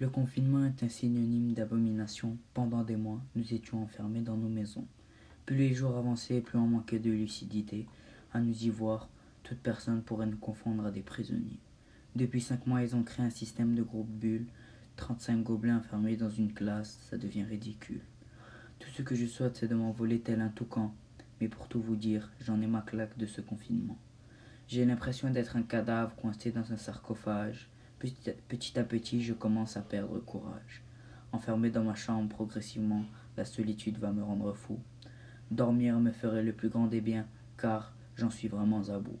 Le confinement est un synonyme d'abomination. Pendant des mois, nous étions enfermés dans nos maisons. Plus les jours avançaient, plus on manquait de lucidité. À nous y voir, toute personne pourrait nous confondre à des prisonniers. Depuis cinq mois, ils ont créé un système de groupe bulle. 35 gobelins enfermés dans une classe, ça devient ridicule. Tout ce que je souhaite, c'est de m'envoler tel un toucan. Mais pour tout vous dire, j'en ai ma claque de ce confinement. J'ai l'impression d'être un cadavre coincé dans un sarcophage. Petit à petit, je commence à perdre courage. Enfermé dans ma chambre, progressivement, la solitude va me rendre fou. Dormir me ferait le plus grand des biens, car j'en suis vraiment à bout.